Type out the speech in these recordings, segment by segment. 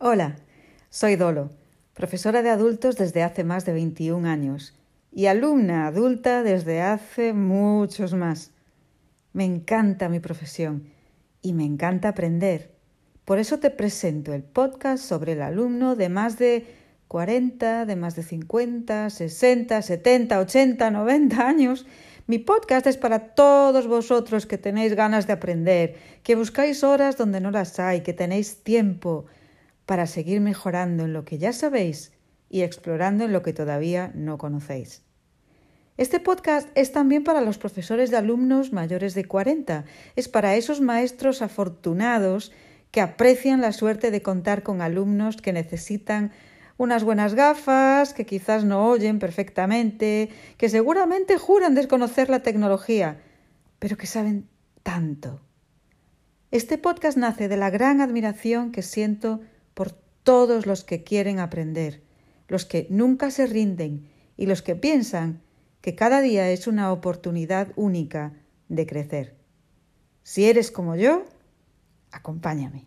Hola, soy Dolo, profesora de adultos desde hace más de 21 años y alumna adulta desde hace muchos más. Me encanta mi profesión y me encanta aprender. Por eso te presento el podcast sobre el alumno de más de 40, de más de 50, 60, 70, 80, 90 años. Mi podcast es para todos vosotros que tenéis ganas de aprender, que buscáis horas donde no las hay, que tenéis tiempo para seguir mejorando en lo que ya sabéis y explorando en lo que todavía no conocéis. Este podcast es también para los profesores de alumnos mayores de 40, es para esos maestros afortunados que aprecian la suerte de contar con alumnos que necesitan unas buenas gafas, que quizás no oyen perfectamente, que seguramente juran desconocer la tecnología, pero que saben tanto. Este podcast nace de la gran admiración que siento por todos los que quieren aprender, los que nunca se rinden y los que piensan que cada día es una oportunidad única de crecer. Si eres como yo, acompáñame.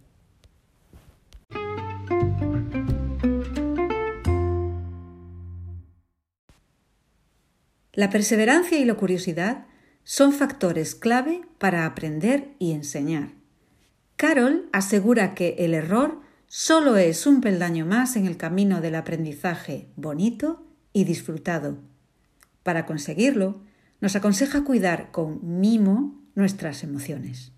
La perseverancia y la curiosidad son factores clave para aprender y enseñar. Carol asegura que el error solo es un peldaño más en el camino del aprendizaje bonito y disfrutado. Para conseguirlo, nos aconseja cuidar con mimo nuestras emociones.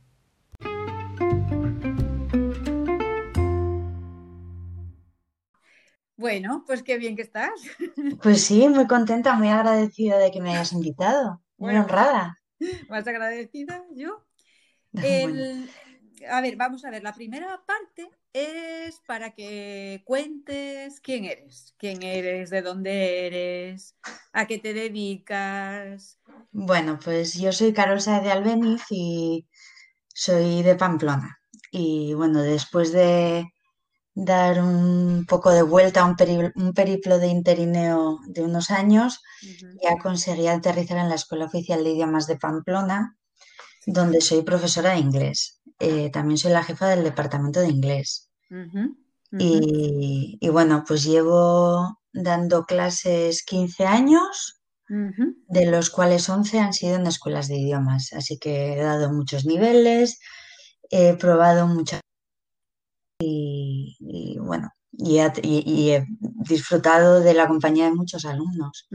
Bueno, pues qué bien que estás. Pues sí, muy contenta, muy agradecida de que me hayas invitado. Muy honrada. Más agradecida yo. A ver, vamos a ver. La primera parte es para que cuentes quién eres, quién eres, de dónde eres, a qué te dedicas. Bueno, pues yo soy Carol Saez de Albeniz y soy de Pamplona. Y bueno, después de dar un poco de vuelta, un, un periplo de interineo de unos años, ya conseguí aterrizar en la Escuela Oficial de Idiomas de Pamplona, donde soy profesora de inglés. Eh, también soy la jefa del departamento de inglés. Y, bueno, pues llevo dando clases 15 años, de los cuales 11 han sido en escuelas de idiomas. Así que he dado muchos niveles, he probado muchas y, bueno, y, he disfrutado de la compañía de muchos alumnos.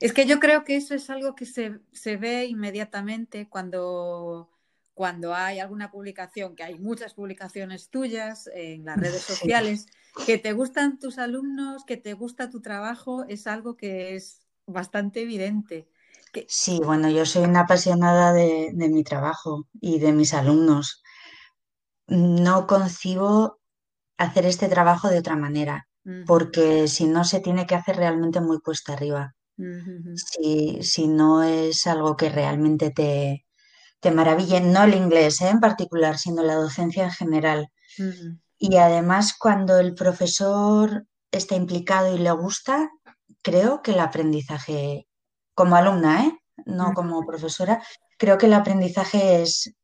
Es que yo creo que eso es algo que se, se ve inmediatamente cuando cuando hay alguna publicación, que hay muchas publicaciones tuyas en las redes sociales, que te gustan tus alumnos, que te gusta tu trabajo, es algo que es bastante evidente. Sí, bueno, yo soy una apasionada de, mi trabajo y de mis alumnos. No concibo hacer este trabajo de otra manera, porque si no se tiene que hacer realmente muy cuesta arriba. si no es algo que realmente te, te maravillen, no el inglés ¿eh? en particular, sino la docencia en general. Y además, cuando el profesor está implicado y le gusta, creo que el aprendizaje, como alumna, ¿eh? no como profesora, creo que el aprendizaje es,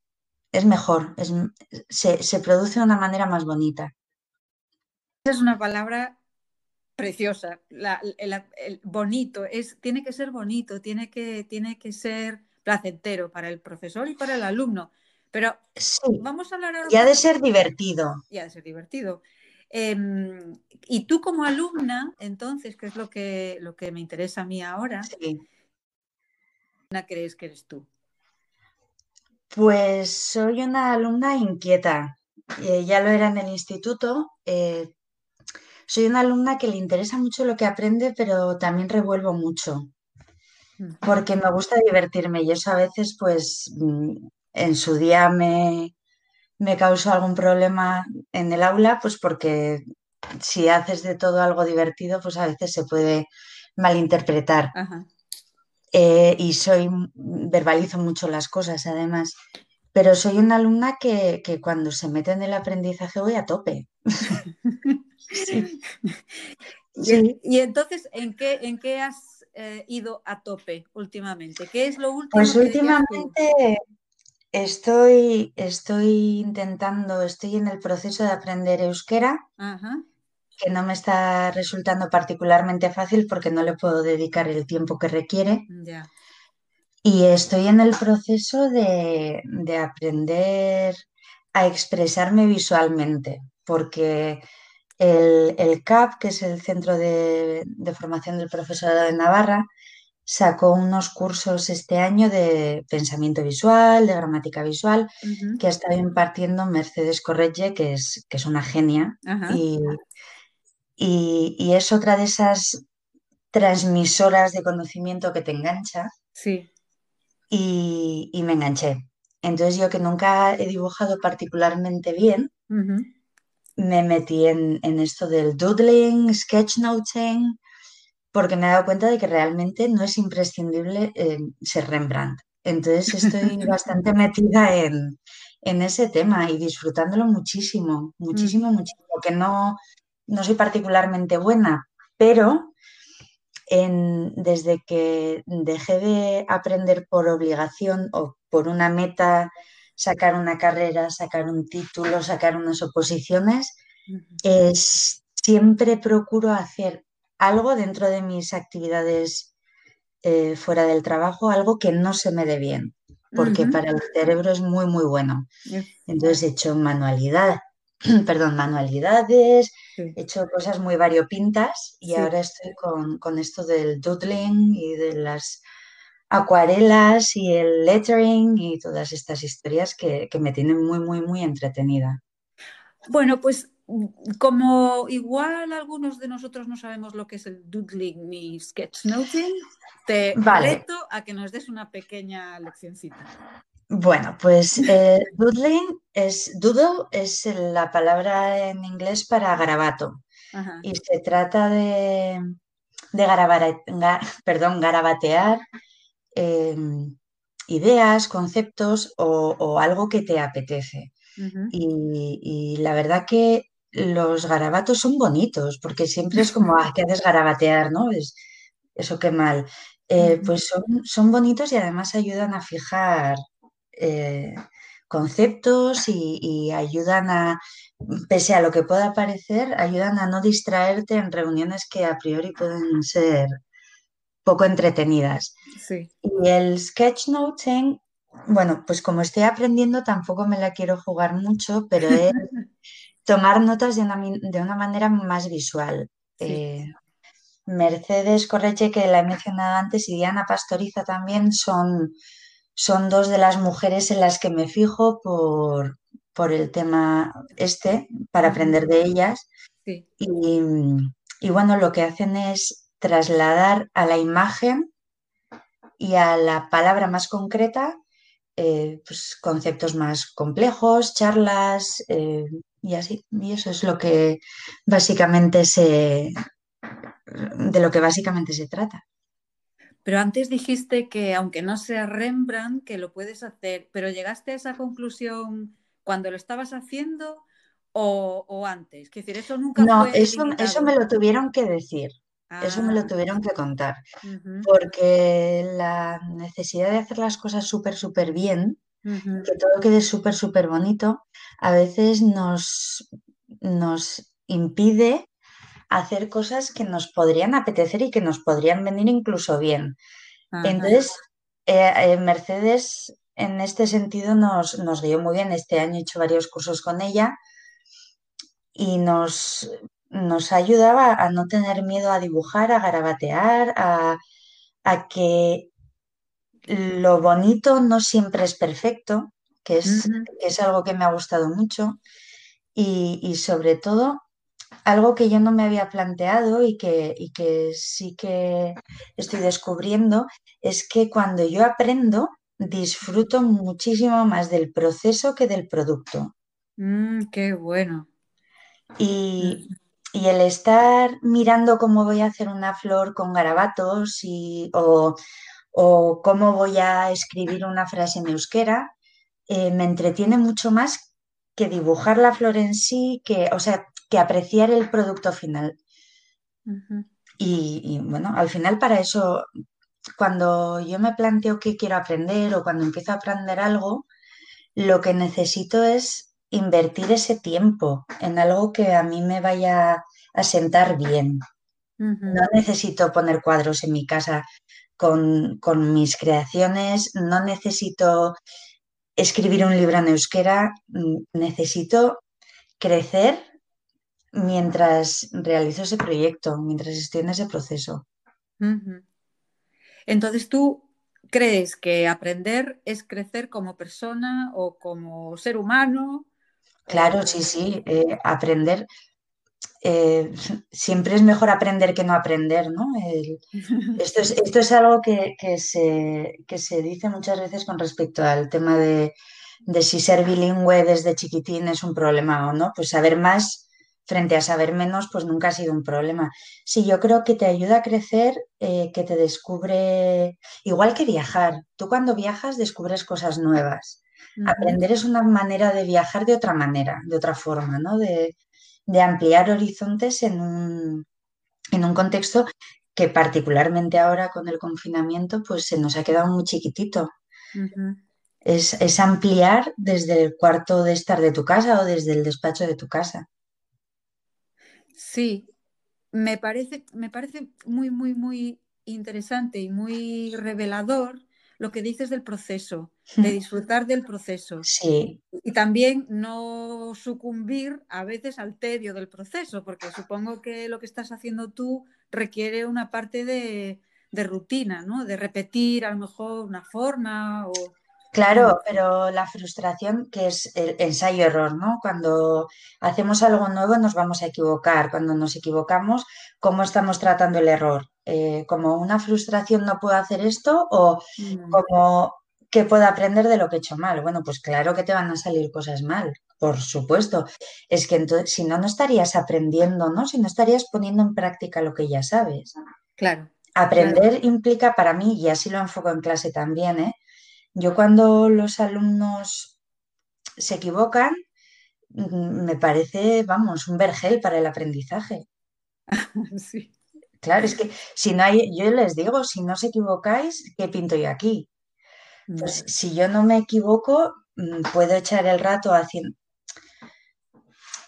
es mejor, es, se, produce de una manera más bonita. Es una palabra preciosa, el, bonito, es, tiene que ser bonito, tiene que, tiene que ser placentero para el profesor y para el alumno. Pero vamos a hablar ahora. Y ha de ser divertido. Y ha de ser divertido. Em, y tú como alumna, entonces, ¿qué es lo que, lo que me interesa a mí ahora? Sí. ¿Qué crees que eres tú? Pues soy una alumna inquieta. Eh, ya lo era en el instituto. Eh, soy una alumna que le interesa mucho lo que aprende, pero también revuelvo mucho porque me gusta divertirme y eso a veces pues mm, en su día me, me causó algún problema en el aula, pues porque si haces de todo algo divertido, pues a veces se puede malinterpretar. Eh, y soy, verbalizo mucho las cosas además, pero soy una alumna que, cuando se mete en el aprendizaje voy a tope. Y, entonces, ¿en qué, ¿en qué has eh, ido a tope últimamente? ¿Qué es lo último? Pues últimamente Estoy, estoy intentando, estoy en el proceso de aprender euskera, que no me está resultando particularmente fácil porque no le puedo dedicar el tiempo que requiere. Y estoy en el proceso de, aprender a expresarme visualmente, porque el, CAP, que es el Centro de, de Formación del Profesorado de Navarra, sacó unos cursos este año de pensamiento visual, de gramática visual, que ha estado impartiendo Mercedes Corregge, que es, que es una genia. Y, es otra de esas transmisoras de conocimiento que te engancha. Sí. Y, me enganché. Entonces yo que nunca he dibujado particularmente bien, me metí en, en, esto del doodling, sketchnoting, porque me he dado cuenta de que realmente no es imprescindible eh, ser Rembrandt. Entonces estoy bastante metida en, ese tema y disfrutándolo muchísimo, muchísimo, muchísimo, que no, no soy particularmente buena, pero desde que dejé de aprender por obligación o por una meta, sacar una carrera, sacar un título, sacar unas oposiciones, siempre procuro hacer algo dentro de mis actividades eh, fuera del trabajo, algo que no se me dé bien, porque para el cerebro es muy, muy bueno. Entonces he hecho manualidad, perdón, manualidades, he hecho cosas muy variopintas y ahora estoy con, esto del doodling y de las acuarelas y el lettering y todas estas historias que, que me tienen muy, muy, muy entretenida. Bueno, pues como igual algunos de nosotros no sabemos lo que es el doodling ni sketchnoting, te vale. a que nos des una pequeña leccioncita. Bueno, pues eh, doodling es doodle es la palabra en inglés para garabato y se trata de, de perdón, garabatear em, ideas, conceptos o, algo que te apetece. y, la verdad que los garabatos son bonitos, porque siempre es como, ah, que haces garabatear, ¿no? Es, eso qué mal. Eh, pues son, son, bonitos y además ayudan a fijar eh, conceptos y, ayudan a, pese a lo que pueda parecer, ayudan a no distraerte en reuniones que a priori pueden ser poco entretenidas. Y el sketchnoting, bueno, pues como estoy aprendiendo tampoco me la quiero jugar mucho, pero es tomar notas de una, manera más visual. Eh, Mercedes Correche, que la he mencionado antes, y Diana Pastoriza también son, son dos de las mujeres en las que me fijo por, por el tema este, para aprender de ellas. Y, bueno, lo que hacen es trasladar a la imagen y a la palabra más concreta eh, pues, conceptos más complejos, charlas, eh, y así. Y eso es lo que básicamente se. de lo que básicamente se trata. Pero antes dijiste que aunque no sea Rembrandt, que lo puedes hacer, pero llegaste a esa conclusión cuando lo estabas haciendo o, antes. Es decir, eso nunca No, eso, eso me lo tuvieron que decir. Eso me lo ah. tuvieron que contar. Porque la necesidad de hacer las cosas súper, súper bien que todo quede súper, súper bonito, a veces nos, nos impide hacer cosas que nos podrían apetecer y que nos podrían venir incluso bien. Entonces, eh, eh, Mercedes en este sentido nos, nos guió muy bien. Este año he hecho varios cursos con ella y nos, nos ayudaba a no tener miedo a dibujar, a garabatear, a, a que lo bonito no siempre es perfecto, que es, es algo que me ha gustado mucho, y, sobre todo algo que yo no me había planteado y que, que sí que estoy descubriendo es que cuando yo aprendo disfruto muchísimo más del proceso que del producto. Mm, qué bueno. Y, y, el estar mirando cómo voy a hacer una flor con garabatos y, o, o cómo voy a escribir una frase en euskera, eh, me entretiene mucho más que dibujar la flor en sí, que, o sea, que apreciar el producto final. y, bueno, al final para eso, cuando yo me planteo qué quiero aprender o cuando empiezo a aprender algo, lo que necesito es invertir ese tiempo en algo que a mí me vaya a sentar bien. No necesito poner cuadros en mi casa con, mis creaciones, no necesito escribir un libro en euskera, mm, necesito crecer mientras realizo ese proyecto, mientras estoy en ese proceso. Entonces tú crees que aprender es crecer como persona o como ser humano. Claro, sí, sí, eh, aprender eh, siempre es mejor aprender que no aprender, ¿no? esto, es, esto, es, algo que, se, se, dice muchas veces con respecto al tema de, si ser bilingüe desde chiquitín es un problema o no. Pues saber más frente a saber menos, pues nunca ha sido un problema. Sí, yo creo que te ayuda a crecer, eh, que te descubre, igual que viajar. Tú cuando viajas descubres cosas nuevas. Aprender es una manera de viajar de otra manera, de otra forma, ¿no? De, de ampliar horizontes en un, en un contexto que particularmente ahora con el confinamiento pues se nos ha quedado muy chiquitito. es, ampliar desde el cuarto de estar de tu casa o desde el despacho de tu casa. Sí, me parece, me parece muy, muy, muy interesante y muy revelador lo que dices del proceso, de disfrutar del proceso. Sí. Y también no sucumbir a veces al tedio del proceso, porque supongo que lo que estás haciendo tú requiere una parte de, de rutina, ¿no? De repetir a lo mejor una forma o Claro, pero la frustración que es el ensayo-error, ¿no? Cuando hacemos algo nuevo nos vamos a equivocar. Cuando nos equivocamos, ¿cómo estamos tratando el error? Eh, ¿Como una frustración no puedo hacer esto o mm. como que puedo aprender de lo que he hecho mal? Bueno, pues claro que te van a salir cosas mal, por supuesto. Es que entonces, si no, no estarías aprendiendo, ¿no? Si no estarías poniendo en práctica lo que ya sabes. Claro. Aprender implica para mí, y así lo enfoco en clase también, ¿eh? Yo cuando los alumnos se equivocan, mm, me parece, vamos, un vergel para el aprendizaje. Sí. Claro, es que si no hay, yo les digo, si no os equivocáis, ¿qué pinto yo aquí? Pues si yo no me equivoco, mm, puedo echar el rato haciendo.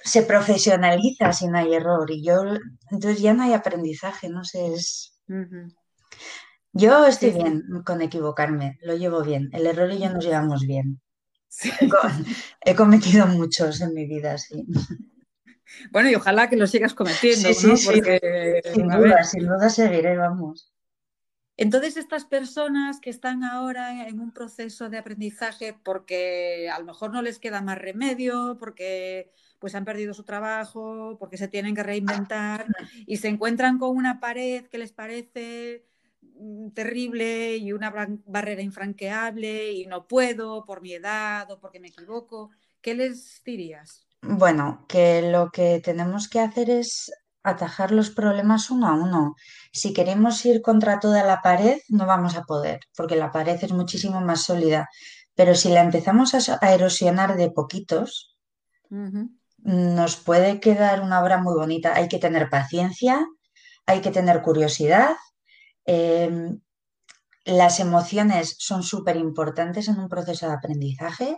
Se profesionaliza si no hay error y yo, entonces ya no hay aprendizaje, no sé, es. Yo estoy bien con equivocarme, lo llevo bien. El error y yo nos llevamos bien. He cometido muchos en mi vida, sí. Bueno, y ojalá que lo sigas cometiendo, sí, ¿no? Porque, sin duda, sin duda seguiré, vamos. Entonces, estas personas que están ahora en un proceso de aprendizaje porque a lo mejor no les queda más remedio, porque pues han perdido su trabajo, porque se tienen que reinventar y se encuentran con una pared que les parece terrible y una barrera infranqueable y no puedo por mi edad o porque me equivoco, ¿qué les dirías? Bueno, que lo que tenemos que hacer es atajar los problemas uno a uno. Si queremos ir contra toda la pared, no vamos a poder, porque la pared es muchísimo más sólida. Pero si la empezamos a, erosionar de poquitos, nos puede quedar una obra muy bonita. Hay que tener paciencia, hay que tener curiosidad Em, las emociones son súper importantes en un proceso de aprendizaje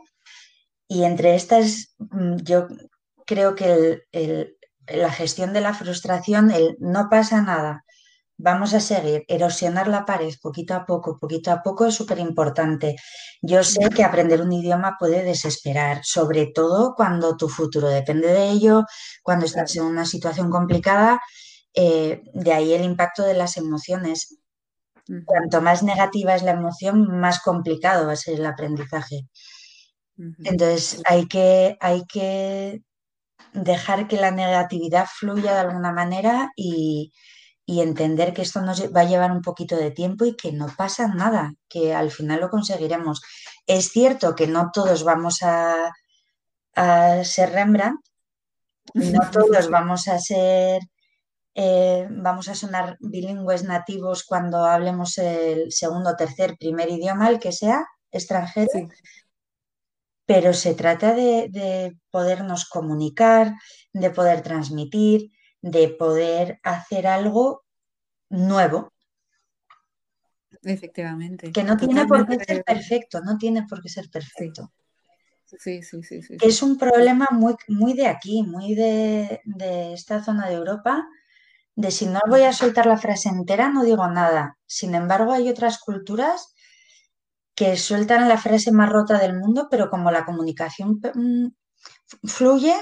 y entre estas mm, yo creo que la gestión de la frustración, el no pasa nada, vamos a seguir, erosionar la pared poquito a poco, poquito a poco es súper importante. Yo sé que aprender un idioma puede desesperar, sobre todo cuando tu futuro depende de ello, cuando estás en una situación complicada eh, de ahí el impacto de las emociones. Cuanto más negativa es la emoción, más complicado va a ser el aprendizaje. Entonces hay que, hay que dejar que la negatividad fluya de alguna manera y, entender que esto nos va a llevar un poquito de tiempo y que no pasa nada, que al final lo conseguiremos. Es cierto que no todos vamos a, a ser Rembrandt, no todos vamos a ser eh, vamos a sonar bilingües nativos cuando hablemos el segundo, tercer, primer idioma, el que sea, extranjero. Pero se trata de, podernos comunicar, de poder transmitir, de poder hacer algo nuevo. Efectivamente. Que no tiene por qué ser perfecto, no tiene por qué ser perfecto. Sí, sí, sí, sí. Es un problema muy, muy de aquí, muy de, esta zona de Europa, de si no voy a soltar la frase entera, no digo nada. Sin embargo, hay otras culturas que sueltan la frase más rota del mundo, pero como la comunicación mm, fluye,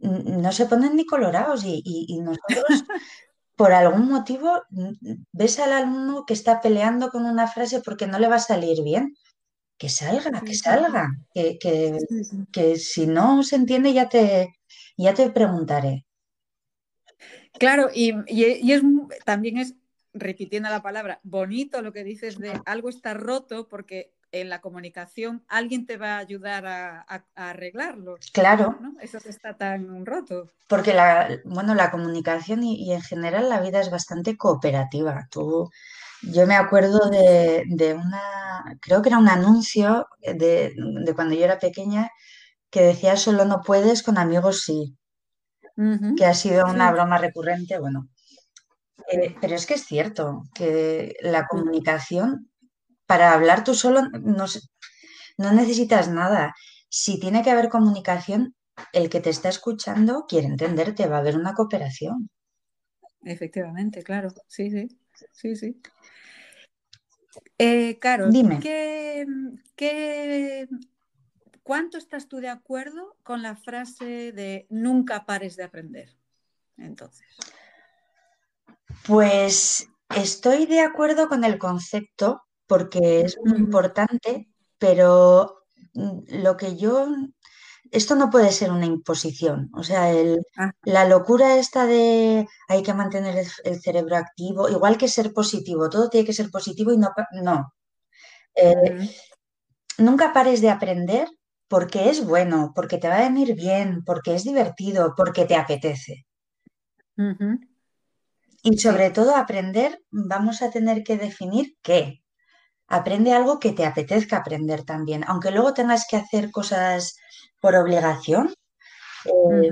no se ponen ni colorados y, y nosotros por algún motivo ves al alumno que está peleando con una frase porque no le va a salir bien que salga, que salga, que, que, si no se entiende ya te, ya te preguntaré. Claro, y, y, es, también es, repitiendo la palabra, bonito lo que dices de algo está roto porque en la comunicación alguien te va a ayudar a, arreglarlo. Claro. Eso que está tan roto. Porque la, bueno, la comunicación y, y, en general la vida es bastante cooperativa. Tú yo me acuerdo de, una, creo que era un anuncio de, cuando yo era pequeña que decía solo no puedes, con amigos sí, que ha sido una broma recurrente, bueno. Eh, pero es que es cierto que la comunicación, para hablar tú solo, no, no necesitas nada. Si tiene que haber comunicación, el que te está escuchando quiere entenderte, va a haber una cooperación. Efectivamente, claro, sí, sí, sí, sí. Eh, Dime. ¿qué, cuánto estás tú de acuerdo con la frase de nunca pares de aprender? Entonces. Pues estoy de acuerdo con el concepto porque es muy importante, pero mm, lo que yo esto no puede ser una imposición. O sea, ah. la locura esta de hay que mantener el, cerebro activo, igual que ser positivo, todo tiene que ser positivo y no. no. Eh, nunca pares de aprender porque es bueno, porque te va a venir bien, porque es divertido, porque te apetece. Y sobre todo aprender, vamos a tener que definir qué. Aprende algo que te apetezca aprender también, aunque luego tengas que hacer cosas por obligación, eh,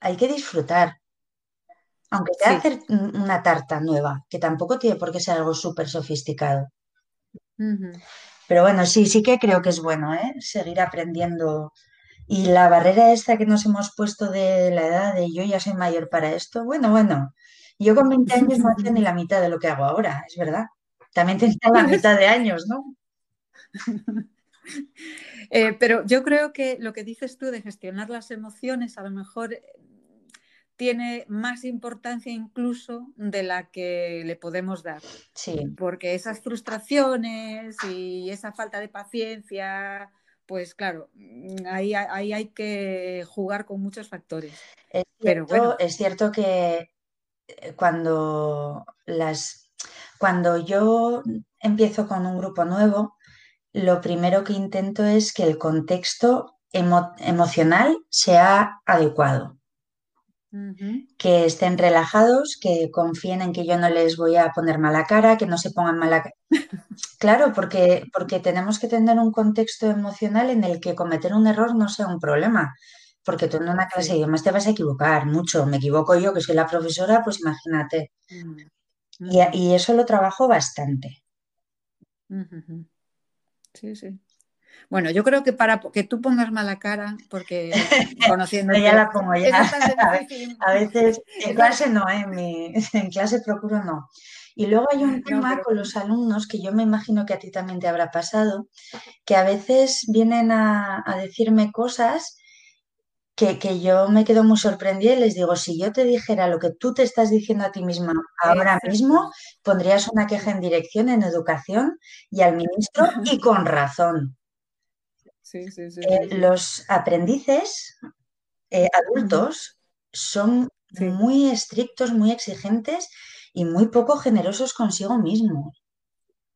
hay que disfrutar. Aunque te hacer una tarta nueva, que tampoco tiene por qué ser algo súper sofisticado. Pero bueno, sí, sí que creo que es bueno, ¿eh? Seguir aprendiendo. Y la barrera esta que nos hemos puesto de la edad de yo ya soy mayor para esto, bueno, bueno, yo con 20 años no hacía ni la mitad de lo que hago ahora, es verdad. También tenía la mitad de años, ¿no? Eh, pero yo creo que lo que dices tú de gestionar las emociones a lo mejor tiene más importancia incluso de la que le podemos dar. Sí. Porque esas frustraciones y esa falta de paciencia, pues claro, mm, ahí, ahí hay que jugar con muchos factores. Es cierto, Pero es cierto que eh, cuando las cuando yo empiezo con un grupo nuevo, lo primero que intento es que el contexto emocional sea adecuado. Que estén relajados, que confíen en que yo no les voy a poner mala cara, que no se pongan mala cara. claro, porque, porque tenemos que tener un contexto emocional en el que cometer un error no sea un problema. Porque tú en una clase de idiomas te vas a equivocar mucho. Me equivoco yo, que soy la profesora, pues imagínate. Mm, y, y, eso lo trabajo bastante. Sí, sí. Bueno, yo creo que para que tú pongas mala cara, porque conociendo. ya la pongo ya. A veces en clase no, ¿eh? en, clase procuro no. Y luego hay un tema con los alumnos que yo me imagino que a ti también te habrá pasado, que a veces vienen a, a decirme cosas que, yo me quedo muy sorprendida y les digo, si yo te dijera lo que tú te estás diciendo a ti misma ahora mismo, pondrías una queja en dirección, en educación y al ministro y con razón. Eh, los aprendices eh, adultos son muy estrictos, muy exigentes y muy poco generosos consigo mismos.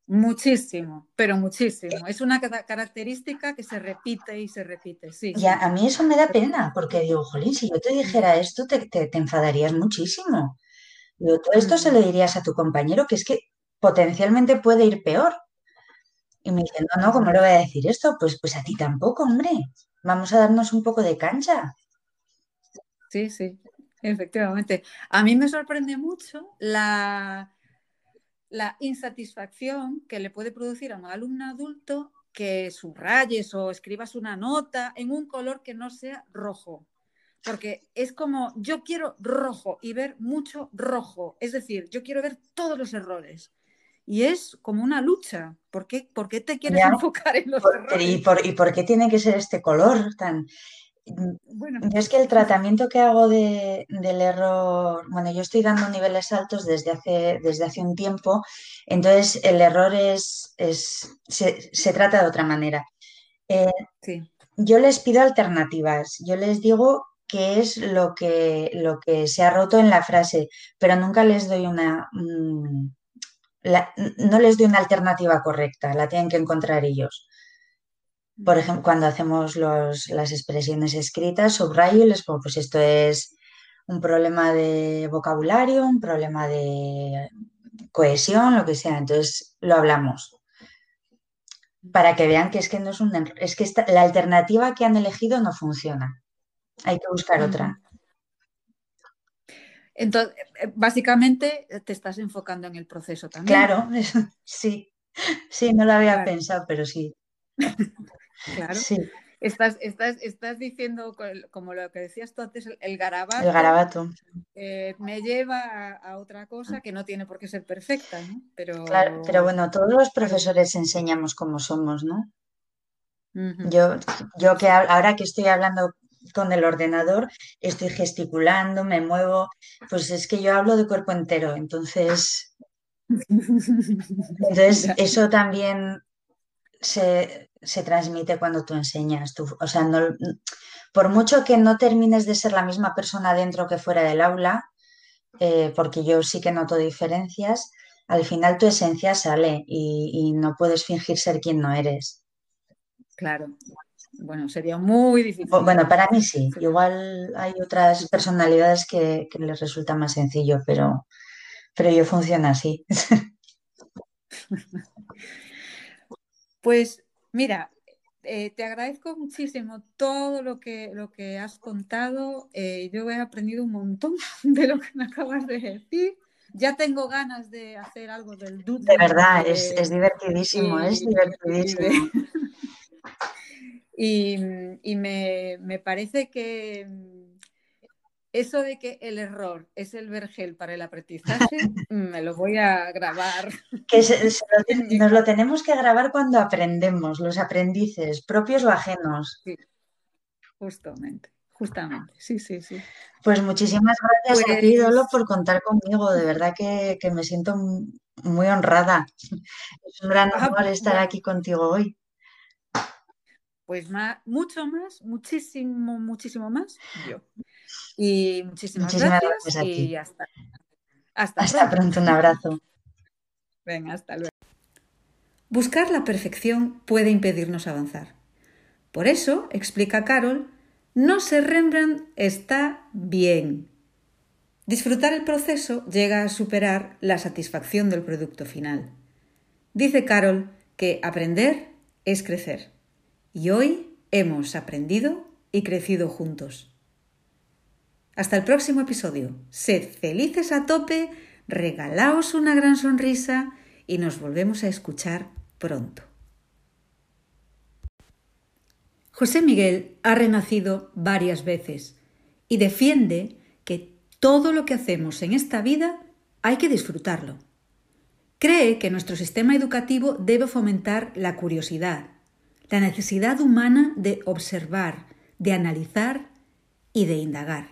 Muchísimo, pero muchísimo. Es una característica que se repite y se repite, sí. Y a, mí eso me da pena, porque digo, jolín, si yo te dijera esto, te, enfadarías muchísimo. Digo, todo esto se lo dirías a tu compañero, que es que potencialmente puede ir peor. Y me dice, no, no, ¿cómo le voy a decir esto? Pues, pues a ti tampoco, hombre. Vamos a darnos un poco de cancha. Sí, sí, efectivamente. A mí me sorprende mucho la la insatisfacción que le puede producir a un alumno adulto que subrayes o escribas una nota en un color que no sea rojo. Porque es como, yo quiero rojo y ver mucho rojo. Es decir, yo quiero ver todos los errores. Y es como una lucha. ¿Por qué, ¿Por qué te quieres enfocar en los errores? ¿y por, ¿Y por qué tiene que ser este color tan, bueno. Yo es que el tratamiento que hago del error, bueno, yo estoy dando niveles altos desde hace, desde hace un tiempo, entonces el error es, es se, trata de otra manera. Eh, yo les pido alternativas, yo les digo qué es lo que, lo que se ha roto en la frase, pero nunca les doy una... No les doy una alternativa correcta, la tienen que encontrar ellos. Por ejemplo, cuando hacemos las expresiones escritas, subrayo y les pongo, pues esto es un problema de vocabulario, un problema de cohesión, lo que sea. Entonces lo hablamos. Para que vean que es que no es un es que la alternativa que han elegido no funciona. Hay que buscar otra. Entonces, eh, básicamente te estás enfocando en el proceso también. Claro, sí. Sí, no lo había pensado, pero sí. Claro. Sí. Estás, estás, estás diciendo, como lo que decías tú antes, el garabato. El garabato. Eh, me lleva a, otra cosa que no tiene por qué ser perfecta, ¿no? Pero... Claro, pero bueno, todos los profesores enseñamos cómo somos, ¿no? Yo, yo que ahora que estoy hablando con el ordenador, estoy gesticulando, me muevo, pues es que yo hablo de cuerpo entero, entonces, entonces eso también se, se transmite cuando tú enseñas. Tú, o sea, no, por mucho que no termines de ser la misma persona dentro que fuera del aula, eh, porque yo sí que noto diferencias, al final tu esencia sale y, no puedes fingir ser quien no eres. Claro. Bueno, sería muy difícil. Bueno, para mí sí. Igual hay otras personalidades que, que les resulta más sencillo, pero, pero yo funciono así. Pues Mira, eh, te agradezco muchísimo todo lo que, lo que has contado. Eh, yo he aprendido un montón de lo que me acabas de decir. Ya tengo ganas de hacer algo del dude. De verdad, es, divertidísimo, es divertidísimo. Y, y me, me, parece que eso de que el error es el vergel para el aprendizaje, me lo voy a grabar. Que nos lo tenemos que grabar cuando aprendemos, los aprendices, propios o ajenos. Sí, justamente, justamente, sí, sí, sí. Pues muchísimas gracias a ti, Dolo, por contar conmigo. De verdad que, me siento muy honrada. Es un gran ah, honor estar aquí contigo hoy. Pues más, mucho más, muchísimo, muchísimo más yo. Y muchísimas, gracias, y hasta, hasta, pronto. Un abrazo. Venga, hasta luego. Buscar la perfección puede impedirnos avanzar. Por eso, explica Carol, no ser Rembrandt está bien. Disfrutar el proceso llega a superar la satisfacción del producto final. Dice Carol que aprender es crecer. Y hoy hemos aprendido y crecido juntos. Hasta el próximo episodio. Sed felices a tope, regalaos una gran sonrisa y nos volvemos a escuchar pronto. José Miguel ha renacido varias veces y defiende que todo lo que hacemos en esta vida hay que disfrutarlo. Cree que nuestro sistema educativo debe fomentar la curiosidad, la necesidad humana de observar, de analizar y de indagar.